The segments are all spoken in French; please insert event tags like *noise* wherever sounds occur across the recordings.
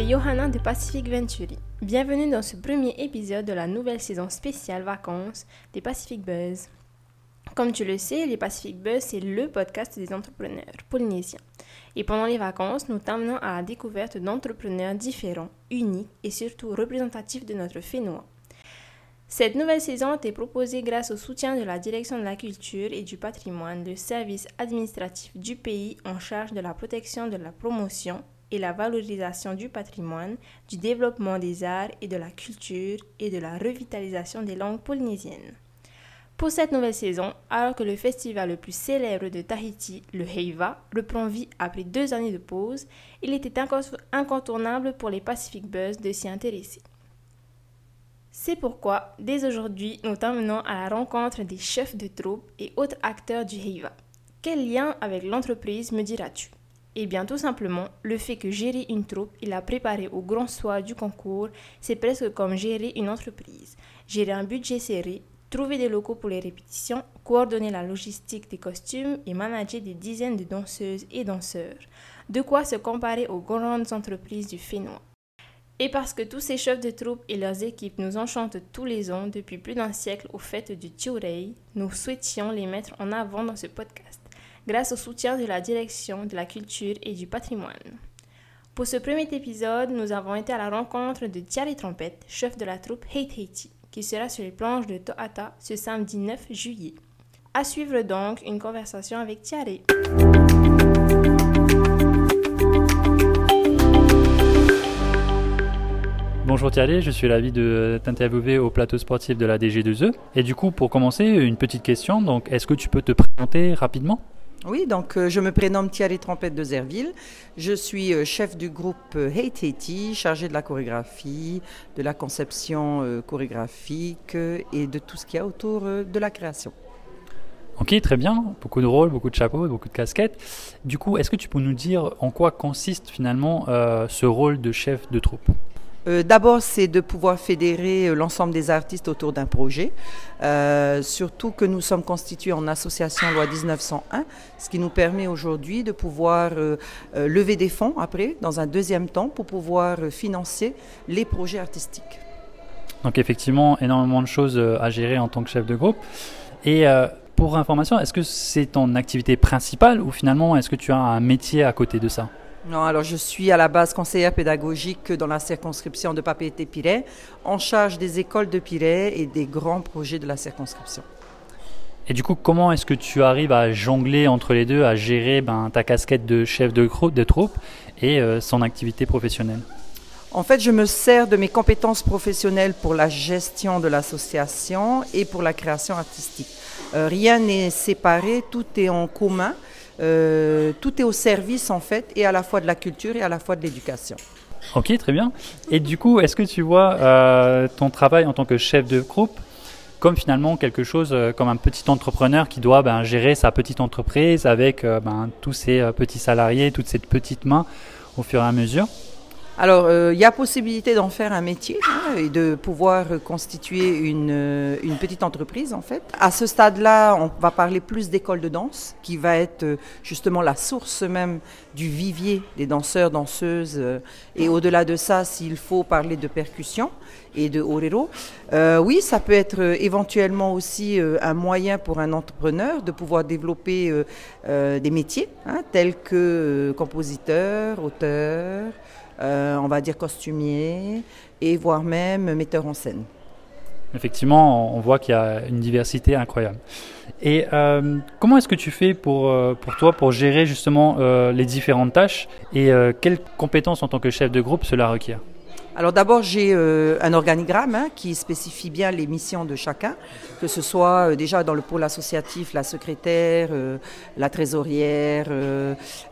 c'est Johanna de Pacific Venturi. Bienvenue dans ce premier épisode de la nouvelle saison spéciale vacances des Pacific Buzz. Comme tu le sais, les Pacific Buzz, c'est le podcast des entrepreneurs polynésiens. Et pendant les vacances, nous t'emmenons à la découverte d'entrepreneurs différents, uniques et surtout représentatifs de notre Fénois. Cette nouvelle saison est proposée grâce au soutien de la Direction de la culture et du patrimoine, le service administratif du pays en charge de la protection de la promotion et la valorisation du patrimoine, du développement des arts et de la culture et de la revitalisation des langues polynésiennes. Pour cette nouvelle saison, alors que le festival le plus célèbre de Tahiti, le Heiva, reprend vie après deux années de pause, il était incontournable pour les Pacific Buzz de s'y intéresser. C'est pourquoi, dès aujourd'hui, nous t'emmenons à la rencontre des chefs de troupe et autres acteurs du Heiva. Quel lien avec l'entreprise me diras-tu? Eh bien, tout simplement, le fait que gérer une troupe et la préparer au grand soir du concours, c'est presque comme gérer une entreprise. Gérer un budget serré, trouver des locaux pour les répétitions, coordonner la logistique des costumes et manager des dizaines de danseuses et danseurs. De quoi se comparer aux grandes entreprises du Fénois. Et parce que tous ces chefs de troupe et leurs équipes nous enchantent tous les ans depuis plus d'un siècle au fait du Tiurei, nous souhaitions les mettre en avant dans ce podcast, grâce au soutien de la direction de la culture et du patrimoine. Pour ce premier épisode, nous avons été à la rencontre de Thierry Trompette, chef de la troupe Hate Haiti qui sera sur les planches de Tohata ce samedi 9 juillet. À suivre donc une conversation avec Thierry. Bonjour Thierry, je suis ravi de t'interviewer au plateau sportif de la DG2E. Et du coup, pour commencer, une petite question. Donc, est-ce que tu peux te présenter rapidement? Oui, donc euh, je me prénomme Thierry Trompette de Zerville. Je suis euh, chef du groupe euh, Hate Haiti, chargé de la chorégraphie, de la conception chorégraphique et de tout ce qu'il y a autour de la création. Ok, très bien. Beaucoup de rôles, beaucoup de chapeaux, beaucoup de casquettes. Du coup, est-ce que tu peux nous dire en quoi consiste finalement ce rôle de chef de troupe? Euh, d'abord, c'est de pouvoir fédérer euh, l'ensemble des artistes autour d'un projet, euh, surtout que nous sommes constitués en association loi 1901, ce qui nous permet aujourd'hui de pouvoir lever des fonds après, dans un deuxième temps, pour pouvoir financer les projets artistiques. Donc effectivement, énormément de choses à gérer en tant que chef de groupe. Et pour information, est-ce que c'est ton activité principale ou finalement est-ce que tu as un métier à côté de ça? Non, alors je suis à la base conseillère pédagogique dans la circonscription de Papeete-Piret, en charge des écoles de Piret et des grands projets de la circonscription. Et du coup, comment est-ce que tu arrives à jongler entre les deux, à gérer ben, ta casquette de chef de, de troupe et euh, son activité professionnelle? En fait, je me sers de mes compétences professionnelles pour la gestion de l'association et pour la création artistique. Euh, rien n'est séparé, tout est en commun. Euh, tout est au service en fait, et à la fois de la culture et à la fois de l'éducation. Ok, très bien. Et du coup, est-ce que tu vois euh, ton travail en tant que chef de groupe comme finalement quelque chose, euh, comme un petit entrepreneur qui doit ben, gérer sa petite entreprise avec ben, tous ses petits salariés, toute cette petite main au fur et à mesure? Alors, euh, il y a possibilité d'en faire un métier hein, et de pouvoir constituer une, euh, une, petite entreprise, en fait. À ce stade-là, on va parler plus d'école de danse, qui va être euh, justement la source même du vivier des danseurs, danseuses. et au-delà de ça, s'il faut parler de percussion et de orero, oui, ça peut être éventuellement aussi un moyen pour un entrepreneur de pouvoir développer des métiers, hein, tels que compositeur, auteur, euh, on va dire costumier et voire même metteur en scène. Effectivement, on voit qu'il y a une diversité incroyable. Et euh, comment est-ce que tu fais pour, euh, pour toi pour gérer justement les différentes tâches et quelles compétences en tant que chef de groupe cela requiert? Alors d'abord, j'ai euh, un organigramme hein, qui spécifie bien les missions de chacun, que ce soit euh, déjà dans le pôle associatif, la secrétaire, euh, la trésorière,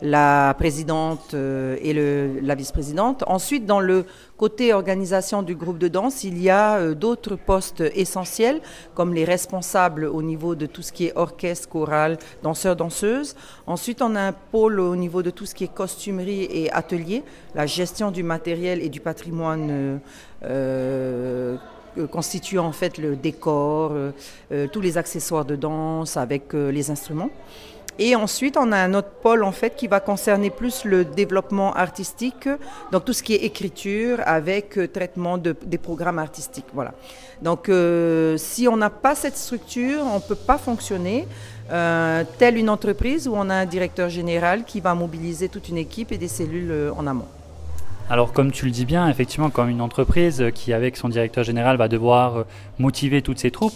la présidente et le, la vice-présidente. Ensuite, dans le Côté organisation du groupe de danse, il y a d'autres postes essentiels, comme les responsables au niveau de tout ce qui est orchestre, chorale, danseurs, danseuses. Ensuite, on a un pôle au niveau de tout ce qui est costumerie et atelier, la gestion du matériel et du patrimoine. Euh, euh constituant en fait le décor, tous les accessoires de danse avec les instruments. Et ensuite, on a un autre pôle en fait qui va concerner plus le développement artistique, donc tout ce qui est écriture avec euh, traitement de, des programmes artistiques. Voilà. Donc, euh, si on n'a pas cette structure, on ne peut pas fonctionner. Euh, telle une entreprise où on a un directeur général qui va mobiliser toute une équipe et des cellules euh, en amont. Alors comme tu le dis bien, effectivement, comme une entreprise qui avec son directeur général va devoir motiver toutes ses troupes,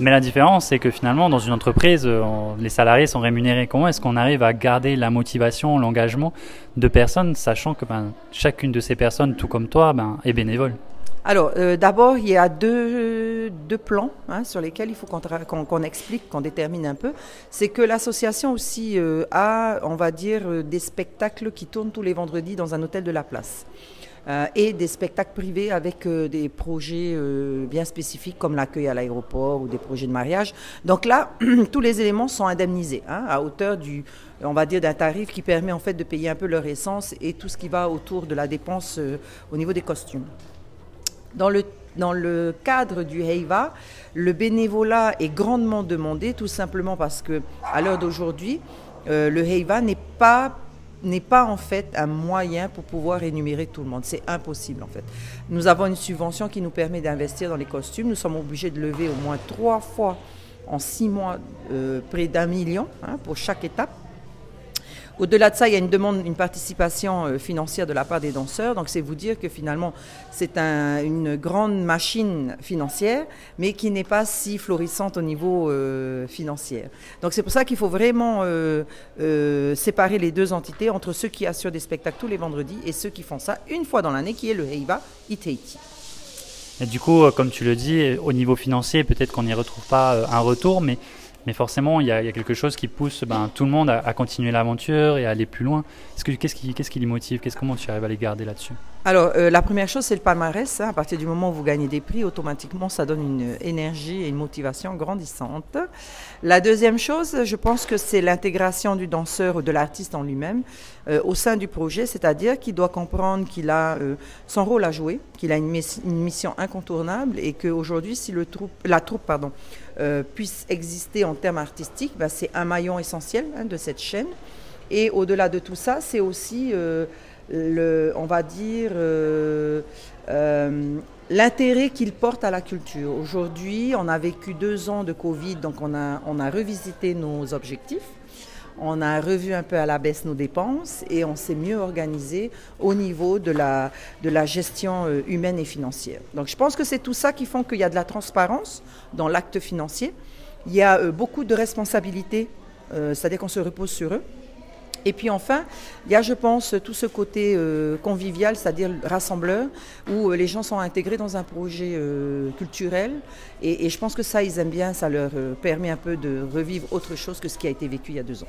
mais la différence, c'est que finalement, dans une entreprise, euh, les salariés sont rémunérés. Comment est-ce qu'on arrive à garder la motivation, l'engagement de personnes, sachant que ben, chacune de ces personnes, tout comme toi, ben, est bénévole? Alors, euh, d'abord, il y a deux, plans hein, sur lesquels il faut qu'on explique, qu'on détermine un peu. C'est que l'association aussi euh, a, on va dire, des spectacles qui tournent tous les vendredis dans un hôtel de la place. Euh, et des spectacles privés avec euh, des projets euh, bien spécifiques comme l'accueil à l'aéroport ou des projets de mariage. Donc là, *clears throat* tous les éléments sont indemnisés hein, à hauteur du, on va dire, d'un tarif qui permet en fait de payer un peu leur essence et tout ce qui va autour de la dépense au niveau des costumes. Dans le dans le cadre du HEIVA, le bénévolat est grandement demandé, tout simplement parce que à l'heure d'aujourd'hui, le HEIVA n'est pas n'est pas en fait un moyen pour pouvoir énumérer tout le monde. C'est impossible en fait. Nous avons une subvention qui nous permet d'investir dans les costumes. Nous sommes obligés de lever au moins trois fois en six mois euh, près d'un million hein, pour chaque étape. Au-delà de ça, il y a une demande, une participation euh, financière de la part des danseurs. Donc, c'est vous dire que finalement, c'est une grande machine financière, mais qui n'est pas si florissante au niveau euh, financier. Donc, c'est pour ça qu'il faut vraiment euh, séparer les deux entités entre ceux qui assurent des spectacles tous les vendredis et ceux qui font ça une fois dans l'année, qui est le Heiva Iteiti. Et du coup, comme tu le dis, au niveau financier, peut-être qu'on n'y retrouve pas un retour, mais mais forcément, il y, a, quelque chose qui pousse ben, tout le monde à, continuer l'aventure et à aller plus loin. Qu'est-ce qui, qui les motive? Qu'est-ce, Comment tu arrives à les garder là-dessus? Alors, euh, la première chose, c'est le palmarès. Hein. À partir du moment où vous gagnez des prix, automatiquement, ça donne une énergie et une motivation grandissante. La deuxième chose, je pense que c'est l'intégration du danseur ou de l'artiste en lui-même euh, au sein du projet, c'est-à-dire qu'il doit comprendre qu'il a euh, son rôle à jouer, qu'il a une, mission incontournable et qu'aujourd'hui, si le troupe, la troupe pardon, euh, puisse exister en termes artistiques, ben, c'est un maillon essentiel hein, de cette chaîne. Et au-delà de tout ça, c'est aussi, euh, on va dire, euh, l'intérêt qu'il porte à la culture. Aujourd'hui, on a vécu deux ans de Covid, donc on a, on a revisité nos objectifs. On a revu un peu à la baisse nos dépenses et on s'est mieux organisé au niveau de la, de la gestion euh, humaine et financière. Donc je pense que c'est tout ça qui font qu'il y a de la transparence dans l'acte financier. Il y a euh, beaucoup de responsabilités, euh, c'est-à-dire qu'on se repose sur eux. Et puis enfin, il y a, je pense, tout ce côté convivial, c'est-à-dire rassembleur, où les gens sont intégrés dans un projet culturel. Et, je pense que ça, ils aiment bien, ça leur permet un peu de revivre autre chose que ce qui a été vécu il y a deux ans.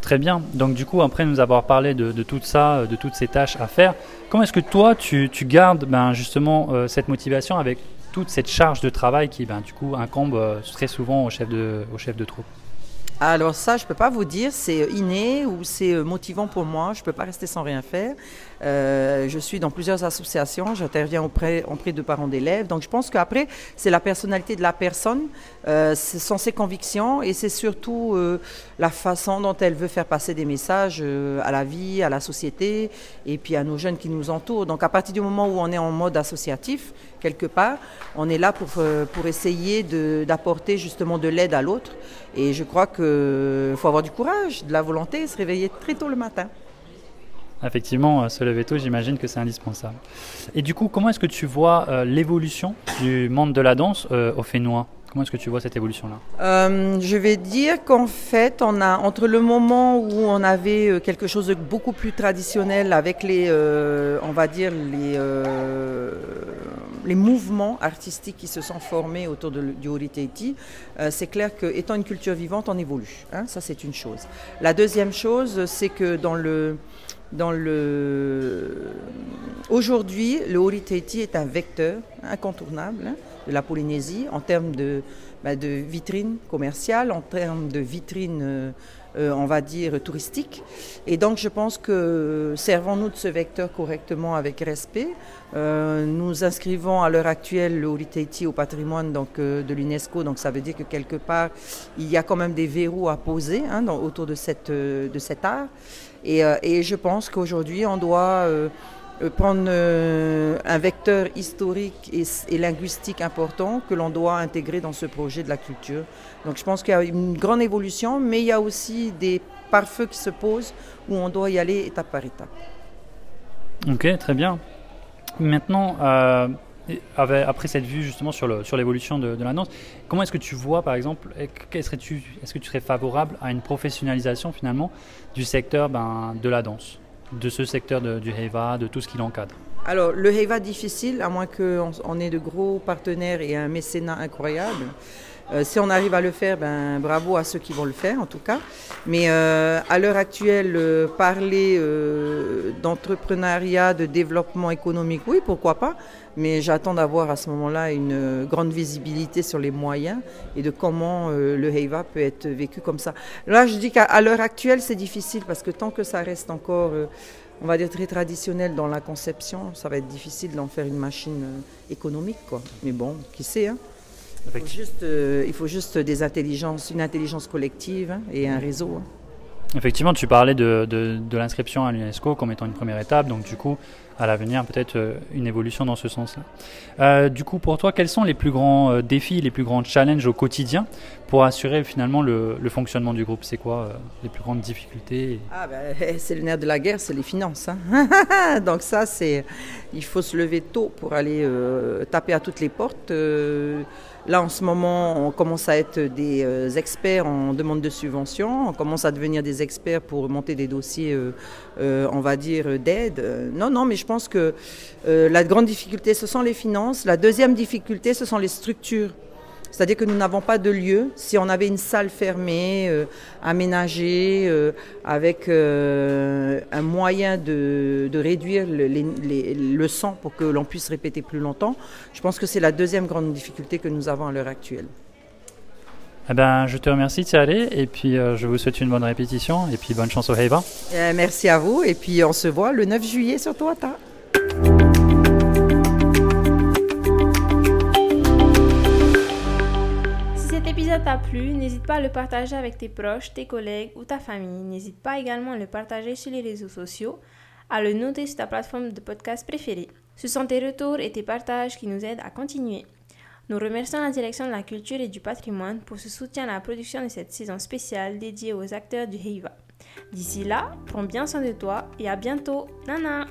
Très bien. Donc du coup, après nous avoir parlé de, tout ça, de toutes ces tâches à faire, comment est-ce que toi, tu, gardes ben, justement euh, cette motivation avec toute cette charge de travail qui, ben, du coup, incombe euh, très souvent au chef de, au chef de troupe? Alors ça, je ne peux pas vous dire, c'est inné ou c'est euh, motivant pour moi, je ne peux pas rester sans rien faire. Euh, je suis dans plusieurs associations, j'interviens auprès, auprès de parents d'élèves. Donc je pense qu'après, c'est la personnalité de la personne, euh, ce sont ses convictions et c'est surtout euh, la façon dont elle veut faire passer des messages euh, à la vie, à la société et puis à nos jeunes qui nous entourent. Donc à partir du moment où on est en mode associatif, quelque part, on est là pour, pour essayer d'apporter justement de l'aide à l'autre. Et je crois qu'il faut avoir du courage, de la volonté, se réveiller très tôt le matin. Effectivement, euh, se lever tôt, j'imagine que c'est indispensable. Et du coup, comment est-ce que tu vois euh, l'évolution du monde de la danse euh, au Fénois? Comment est-ce que tu vois cette évolution-là? Je vais dire qu'en fait, on a entre le moment où on avait quelque chose de beaucoup plus traditionnel avec les, on va dire les, les mouvements artistiques qui se sont formés autour de, du Horiteiti, c'est clair qu'étant une culture vivante, on évolue. Hein, ça, c'est une chose. La deuxième chose, c'est que dans le dans le... Aujourd'hui, le Horiteiti est un vecteur incontournable hein, de la Polynésie en termes de bah, de vitrine commerciale, en termes de vitrine euh, on va dire, touristique. Et donc, je pense que servons-nous de ce vecteur correctement avec respect. Euh, nous inscrivons à l'heure actuelle le Holy au patrimoine donc, euh, de l'UNESCO, donc ça veut dire que quelque part, il y a quand même des verrous à poser hein, autour de, cette, de cet art. Et, et je pense qu'aujourd'hui, on doit euh, prendre euh, un vecteur historique et, linguistique important que l'on doit intégrer dans ce projet de la culture. Donc je pense qu'il y a une grande évolution, mais il y a aussi des pare-feux qui se posent où on doit y aller étape par étape. Ok, très bien. Maintenant, euh, après cette vue justement sur l'évolution de, de, la danse, comment est-ce que tu vois par exemple, est-ce que tu serais favorable à une professionnalisation finalement du secteur ben, de la danse de ce secteur du Heiva, de tout ce qui l'encadre Alors, le Heiva difficile, à moins qu'on ait de gros partenaires et un mécénat incroyable. Euh, si on arrive à le faire, ben, bravo à ceux qui vont le faire en tout cas. Mais euh, à l'heure actuelle, euh, parler d'entrepreneuriat, de développement économique, oui, pourquoi pas. Mais j'attends d'avoir à ce moment-là une grande visibilité sur les moyens et de comment le Heiva peut être vécu comme ça. Là, je dis qu'à l'heure actuelle, c'est difficile parce que tant que ça reste encore on va dire très traditionnel dans la conception, ça va être difficile d'en faire une machine économique. Quoi. Mais bon, qui sait hein il faut, juste, euh, il faut juste des intelligences, une intelligence collective hein, et un réseau. Hein. Effectivement, tu parlais de, de, l'inscription à l'UNESCO comme étant une première étape, donc du coup, à l'avenir, peut-être euh, une évolution dans ce sens-là. Euh, du coup, pour toi, quels sont les plus grands défis, les plus grands challenges au quotidien pour assurer finalement le, fonctionnement du groupe? C'est quoi les plus grandes difficultés? Ah ben, *laughs* C'est le nerf de la guerre, c'est les finances. Hein. *laughs* donc ça, c'est il faut se lever tôt pour aller taper à toutes les portes Là, en ce moment, on commence à être des euh, experts en demande de subvention, on commence à devenir des experts pour monter des dossiers, euh, euh, on va dire, d'aide. Non, non, mais je pense que la grande difficulté, ce sont les finances. La deuxième difficulté, ce sont les structures. C'est-à-dire que nous n'avons pas de lieu. Si on avait une salle fermée, euh, aménagée, euh, avec euh, un moyen de, réduire le, sang pour que l'on puisse répéter plus longtemps, je pense que c'est la deuxième grande difficulté que nous avons à l'heure actuelle. Eh ben, je te remercie Thierry et puis je vous souhaite une bonne répétition et puis bonne chance au Heiva. merci à vous et puis on se voit le 9 juillet sur Toata. t'a plu, n'hésite pas à le partager avec tes proches, tes collègues ou ta famille. N'hésite pas également à le partager sur les réseaux sociaux, à le noter sur ta plateforme de podcast préférée. Ce sont tes retours et tes partages qui nous aident à continuer. Nous remercions la direction de la culture et du patrimoine pour ce soutien à la production de cette saison spéciale dédiée aux acteurs du Heiva. D'ici là, prends bien soin de toi et à bientôt. Nana!